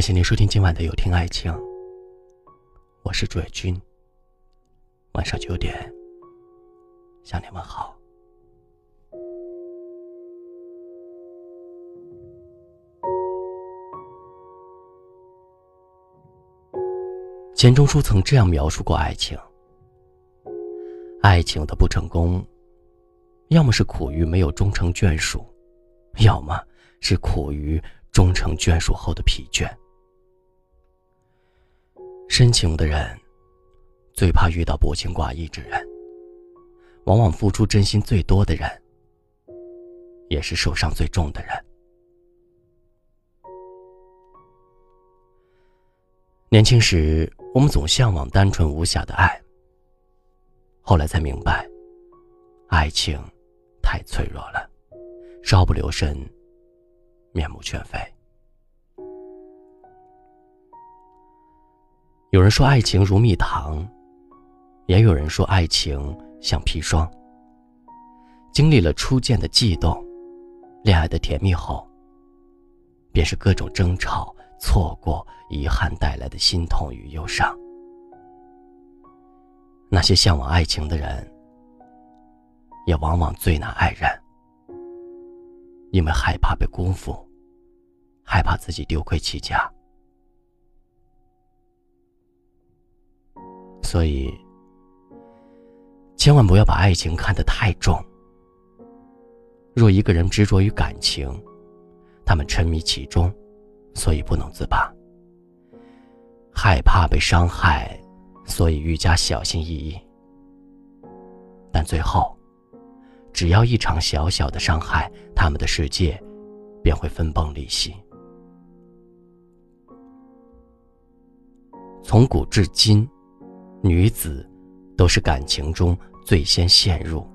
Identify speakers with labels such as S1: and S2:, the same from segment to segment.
S1: 感谢您收听今晚的有听爱情，我是朱伟军。晚上九点向你们好。钱钟书曾这样描述过爱情：爱情的不成功，要么是苦于没有终成眷属，要么是苦于终成眷属后的疲倦。深情的人，最怕遇到薄情寡义之人。往往付出真心最多的人，也是受伤最重的人。年轻时，我们总向往单纯无瑕的爱。后来才明白，爱情太脆弱了，稍不留神，面目全非。有人说爱情如蜜糖，也有人说爱情像砒霜。经历了初见的悸动，恋爱的甜蜜后，便是各种争吵、错过、遗憾带来的心痛与忧伤。那些向往爱情的人，也往往最难爱人，因为害怕被辜负，害怕自己丢盔弃甲。所以，千万不要把爱情看得太重。若一个人执着于感情，他们沉迷其中，所以不能自拔，害怕被伤害，所以愈加小心翼翼。但最后，只要一场小小的伤害，他们的世界便会分崩离析。从古至今。女子，都是感情中最先陷入，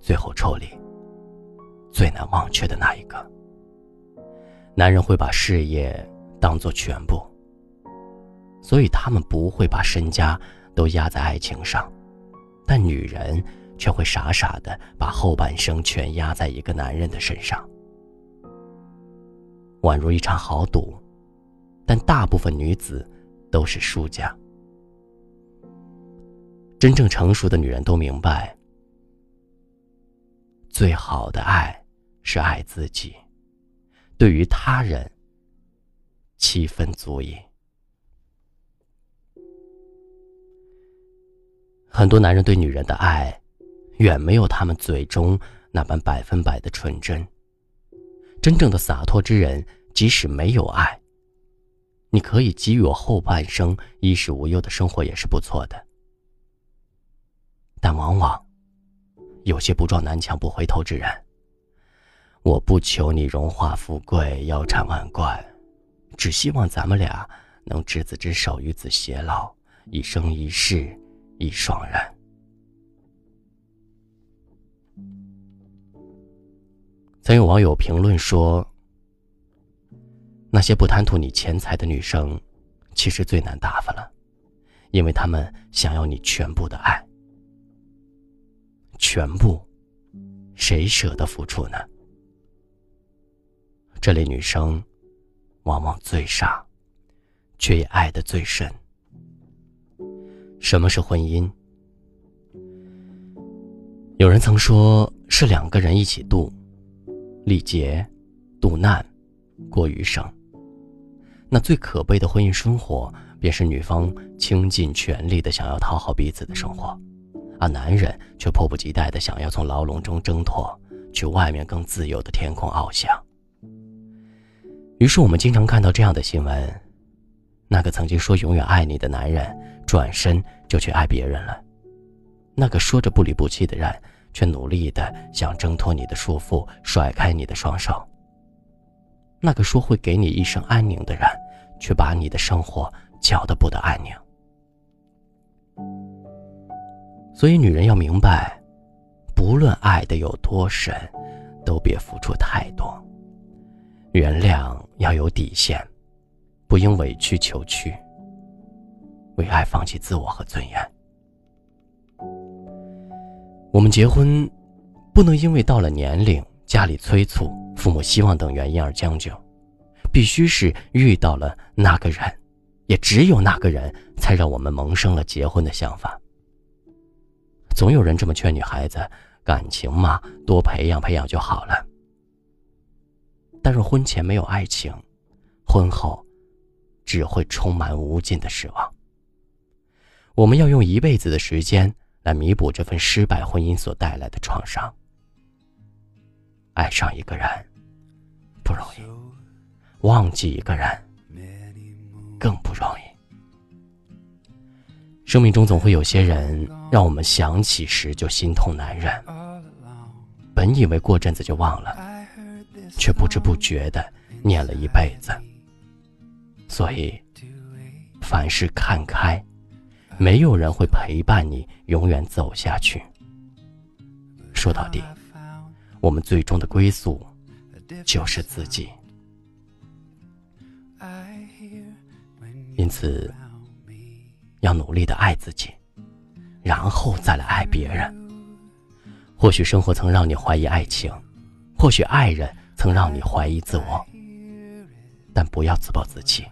S1: 最后抽离，最难忘却的那一个。男人会把事业当做全部，所以他们不会把身家都压在爱情上，但女人却会傻傻的把后半生全压在一个男人的身上，宛如一场豪赌。但大部分女子都是输家。真正成熟的女人都明白，最好的爱是爱自己，对于他人，七分足矣。很多男人对女人的爱，远没有他们嘴中那般百分百的纯真。真正的洒脱之人，即使没有爱，你可以给予我后半生衣食无忧的生活，也是不错的。但往往，有些不撞南墙不回头之人。我不求你荣华富贵、腰缠万贯，只希望咱们俩能执子之手、与子偕老，一生一世一双人。曾有网友评论说：“那些不贪图你钱财的女生，其实最难打发了，因为她们想要你全部的爱。”全部，谁舍得付出呢？这类女生，往往最傻，却也爱得最深。什么是婚姻？有人曾说是两个人一起度历劫、度难、过余生。那最可悲的婚姻生活，便是女方倾尽全力的想要讨好彼此的生活。而男人却迫不及待的想要从牢笼中挣脱，去外面更自由的天空翱翔。于是我们经常看到这样的新闻：那个曾经说永远爱你的男人，转身就去爱别人了；那个说着不离不弃的人，却努力的想挣脱你的束缚，甩开你的双手；那个说会给你一生安宁的人，却把你的生活搅得不得安宁。所以，女人要明白，不论爱的有多深，都别付出太多。原谅要有底线，不应委曲求全，为爱放弃自我和尊严。我们结婚，不能因为到了年龄、家里催促、父母希望等原因而将就，
S2: 必须是遇到了那个人，也只有那个人才让我们萌生了结婚的想法。总有人这么劝女孩子：感情嘛，多培养培养就好了。但若婚前没有爱情，婚后只会充满无尽的失望。我们要用一辈子的时间来弥补这份失败婚姻所带来的创伤。爱上一个人不容易，忘记一个人更不容易。生命中总会有些人，让我们想起时就心痛难忍。本以为过阵子就忘了，却不知不觉的念了一辈子。所以，凡事看开。没有人会陪伴你永远走下去。说到底，我们最终的归宿就是自己。因此，要努力的爱自己，然后再来爱别人。或许生活曾让你怀疑爱情，或许爱人曾让你怀疑自我，但不要自暴自弃。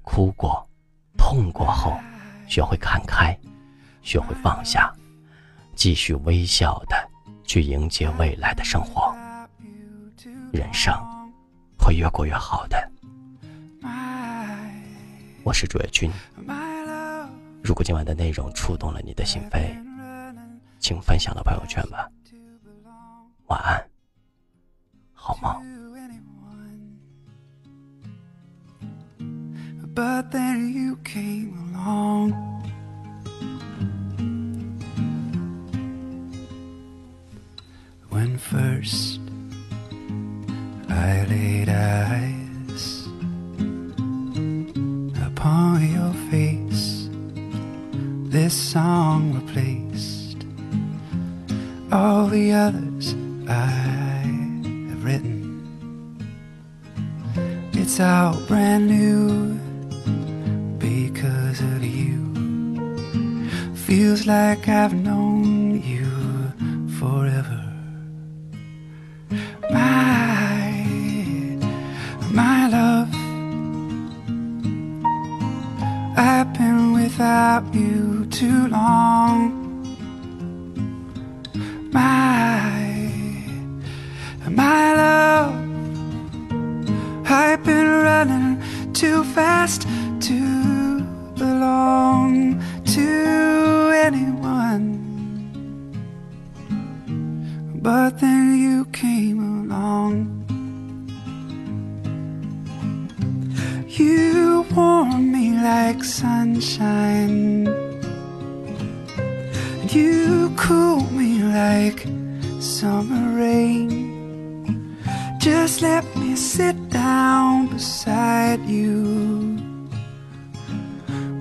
S2: 哭过，痛过后。学会看开，学会放下，继续微笑的去迎接未来的生活，人生会越过越好的。我是主页君，如果今晚的内容触动了你的心扉，请分享到朋友圈吧。晚安，好梦。along. When first I laid eyes all the others I have written. It's all brand new because of you. Feels like I've known you forever. My, my love, I've been without you too long. Too fast to belong to anyone. But then you came along. You warm me like sunshine. And You cool me like summer rain. Just let me sit down beside you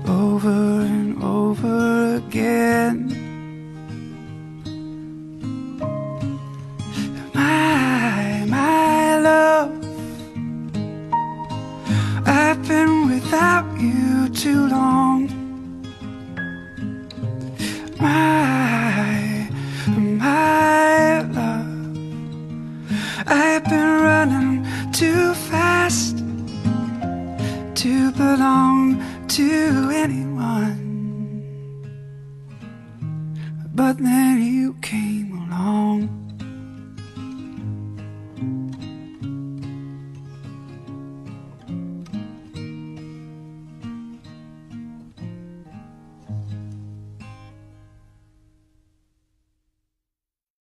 S2: over and over again. but then you came along.